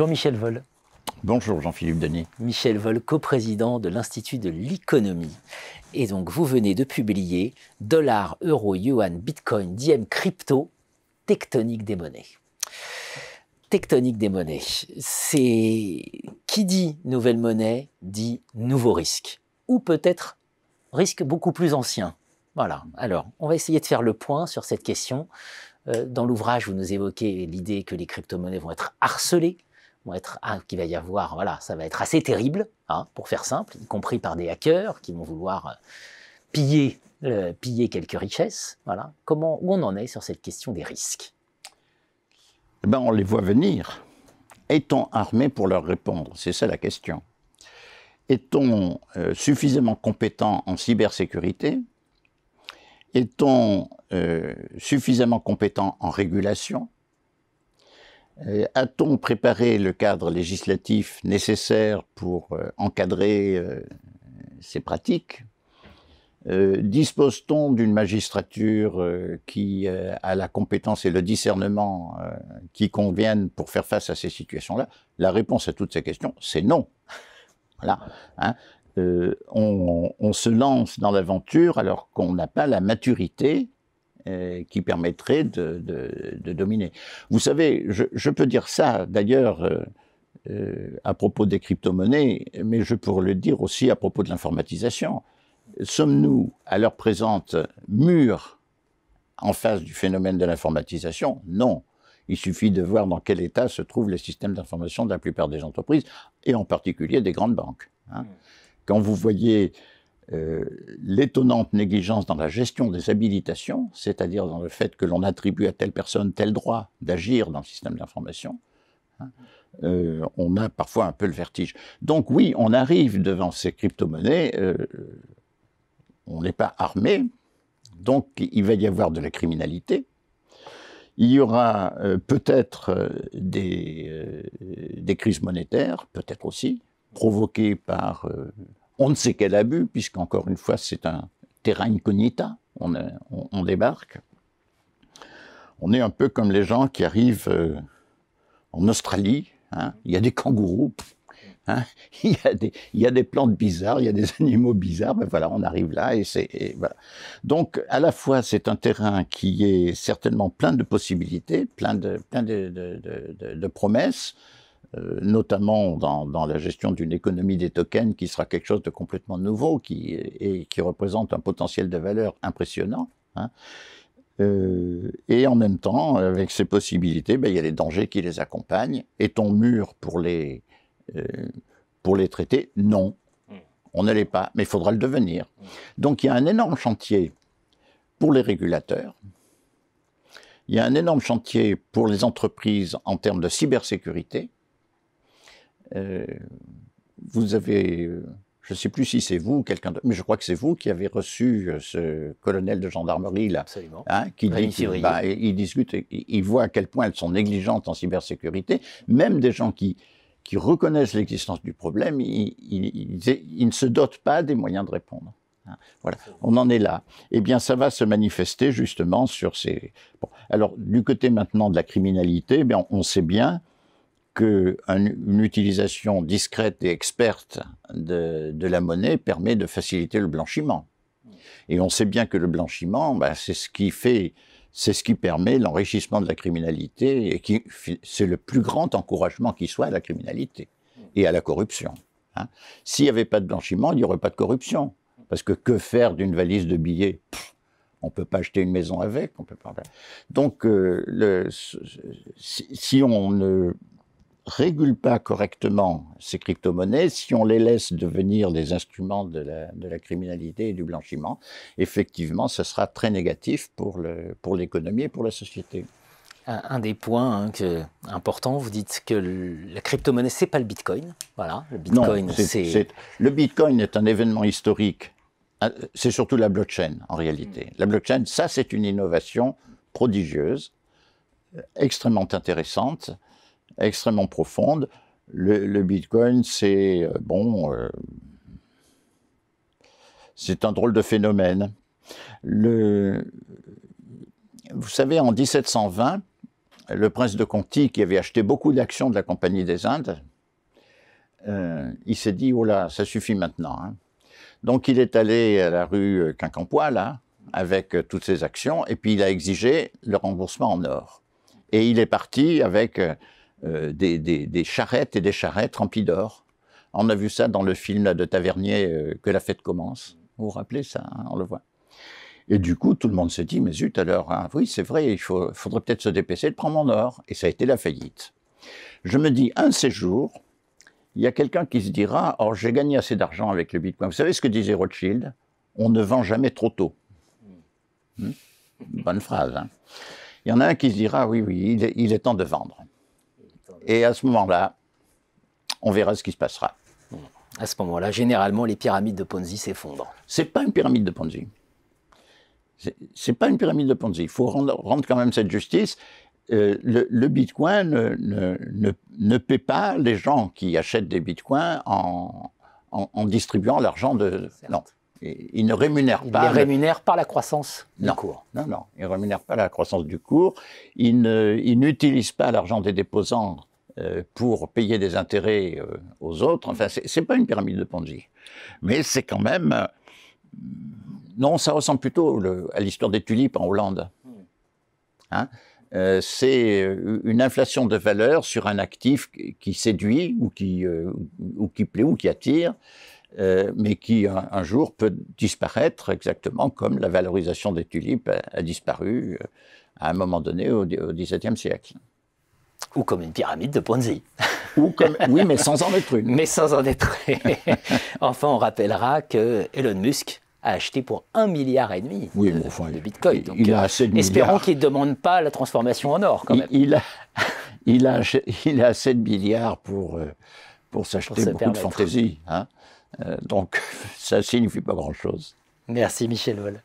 Bonjour Michel Vol. Bonjour Jean-Philippe Denis. Michel Vol, coprésident de l'Institut de l'économie. Et donc vous venez de publier Dollar, Euro, Yuan, Bitcoin, Diem, Crypto, tectonique des monnaies. Tectonique des monnaies, c'est qui dit nouvelle monnaie dit nouveau risque, ou peut-être risque beaucoup plus ancien. Voilà, alors on va essayer de faire le point sur cette question. Euh, dans l'ouvrage, vous nous évoquez l'idée que les crypto-monnaies vont être harcelées, ah, va y avoir, voilà, ça va être assez terrible, hein, pour faire simple, y compris par des hackers qui vont vouloir euh, piller, euh, piller quelques richesses. Voilà, comment, où on en est sur cette question des risques? Eh ben, on les voit venir. Est-on armé pour leur répondre? C'est ça la question. Est-on suffisamment compétent en cybersécurité? Est-on euh, suffisamment compétent en régulation? euh, A-t-on préparé le cadre législatif nécessaire pour euh, encadrer ces pratiques? Dispose-t-on d'une magistrature qui a la compétence et le discernement qui conviennent pour faire face à ces situations-là? La réponse à toutes ces questions, c'est non. Voilà. Hein. Euh, on, se lance dans l'aventure alors qu'on n'a pas la maturité euh, qui permettrait de, dominer. Vous savez, je, peux dire ça d'ailleurs euh, à propos des crypto-monnaies, mais je pourrais le dire aussi à propos de l'informatisation. Sommes-nous à l'heure présente mûrs en face du phénomène de l'informatisation? Non. Il suffit de voir dans quel état se trouvent les systèmes d'information de la plupart des entreprises, et en particulier des grandes banques. Hein. Mmh quand vous voyez euh, l'étonnante négligence dans la gestion des habilitations, c'est-à-dire dans le fait que l'on attribue à telle personne tel droit d'agir dans le système d'information, hein, euh, on a parfois un peu le vertige. Donc oui, on arrive devant ces crypto-monnaies, euh, on n'est pas armé, donc il va y avoir de la criminalité. Il y aura peut-être des, des, crises monétaires, peut-être aussi, provoquées par on ne sait quel abus, puisqu'encore une fois, c'est un terrain incognita. On, débarque. On est un peu comme les gens qui arrivent euh, en Australie. Hein. Il y a des kangourous. Hein. il, y a des, plantes bizarres, il y a des animaux bizarres. Ben voilà, on arrive là et c'est voilà. Donc, à la fois, c'est un terrain qui est certainement plein de possibilités, plein de promesses. Euh, notamment dans, la gestion d'une économie des tokens qui sera quelque chose de complètement nouveau qui, et qui représente un potentiel de valeur impressionnant. Hein. Euh, et en même temps, avec ces possibilités, ben, il y a des dangers qui les accompagnent. Est-on mûr pour les, euh, pour les traiter? Non. Hmm. On ne l'est pas, mais il faudra le devenir. Hmm. Donc il y a un énorme chantier pour les régulateurs. Il y a un énorme chantier pour les entreprises en termes de cybersécurité. Euh, vous avez, euh, je ne sais plus si c'est vous ou quelqu'un d'autre, mais je crois que c'est vous qui avez reçu euh, ce colonel de gendarmerie là, hein, qui dit bah, il discute, il voit à quel point elles sont négligentes en cybersécurité, même des gens qui qui reconnaissent l'existence du problème, ils, ils, ne se dotent pas des moyens de répondre. Hein. Voilà, on en est là. Eh bien, ça va se manifester justement sur ces. Bon. Alors, du côté maintenant de la criminalité, eh on sait bien qu'une utilisation discrète et experte de, la monnaie permet de faciliter le blanchiment. Et on sait bien que le blanchiment, bah, c'est ce qui fait, c'est ce qui permet l'enrichissement de la criminalité et c'est le plus grand encouragement qui soit à la criminalité et à la corruption. Hein. S'il n'y avait pas de blanchiment, il n'y aurait pas de corruption. Parce que que faire d'une valise de billets? On ne peut pas acheter une maison avec. On peut pas... Donc, euh, si on ne régule pas correctement ces crypto-monnaies, si on les laisse devenir des instruments de la, criminalité et du blanchiment, effectivement, ce sera très négatif pour l'économie pour et pour la société. Un, des points hein, que, importants, vous dites que la crypto-monnaie, c'est pas le Bitcoin. Voilà, le Bitcoin, c'est... Le Bitcoin est un événement historique. Euh, c'est surtout la blockchain, en réalité. La blockchain, ça, c'est une innovation prodigieuse, euh, extrêmement intéressante, extrêmement profonde. Le, Bitcoin, c'est euh, bon, euh, c'est un drôle de phénomène. Vous savez, en 1720, le prince de Conti, qui avait acheté beaucoup d'actions de la Compagnie des Indes, euh, il s'est dit, oh là, ça suffit maintenant. hein. Donc il est allé à la rue Quincampoix, là, avec toutes ses actions, et puis il a exigé le remboursement en or. Et il est parti avec euh, des, charrettes et des charrettes remplies d'or. On a vu ça dans le film de Tavernier, euh, Que la fête commence. Vous vous rappelez ça, hein, on le voit. Et du coup, tout le monde s'est dit, mais zut, alors, hein, oui, c'est vrai, il faudrait peut-être se dépêcher de prendre mon or. Et ça a été la faillite. Je me dis, un de ces jours, il y a quelqu'un qui se dira, oh, j'ai gagné assez d'argent avec le Bitcoin. Vous savez ce que disait Rothschild On ne vend jamais trop tôt. Hmm Bonne phrase. hein. il y en a un qui se dira, oui, oui, il est temps de vendre. Et à ce moment-là, on verra ce qui se passera. À ce moment-là, généralement, les pyramides de Ponzi s'effondrent. C'est pas une pyramide de Ponzi. C'est- pas une pyramide de Ponzi. Il faut rendre, rendre quand même cette justice. Euh, le, le Bitcoin ne, ne, ne, ne paie pas les gens qui achètent des Bitcoins en, en, en distribuant l'argent de. Certes. Non. Il ne rémunère Il pas. le- rémunère par la croissance du cours. Non, non, il ne rémunère pas la croissance du cours. Il il n'utilise pas l'argent des déposants pour payer des intérêts euh, aux autres. Enfin, c'est pas une pyramide de Ponzi. Mais c'est quand même. euh, non, ça ressemble plutôt à l'histoire des tulipes en Hollande. Hein Euh, c'est euh, une inflation de valeur sur un actif qui- séduit ou qui, euh, ou qui plaît ou qui attire, euh, mais qui un, jour peut disparaître exactement comme la valorisation des tulipes a, disparu euh, à un moment donné au XVIIe siècle. Ou comme une pyramide de Ponzi. Ou comme, oui, mais sans en être une. Mais sans en être. enfin, on rappellera que Elon Musk a acheté pour un milliard et demi Oui, de, enfin, de Bitcoin. il- Donc, il a euh, assez de espérons qu'il ne demande pas la transformation en or, quand Il, même. il a, il, a, il a assez de milliards pour, euh, pour s'acheter beaucoup de fantaisie. Hein Euh, donc, ça signifie pas grand-chose. Merci, Michel Vol.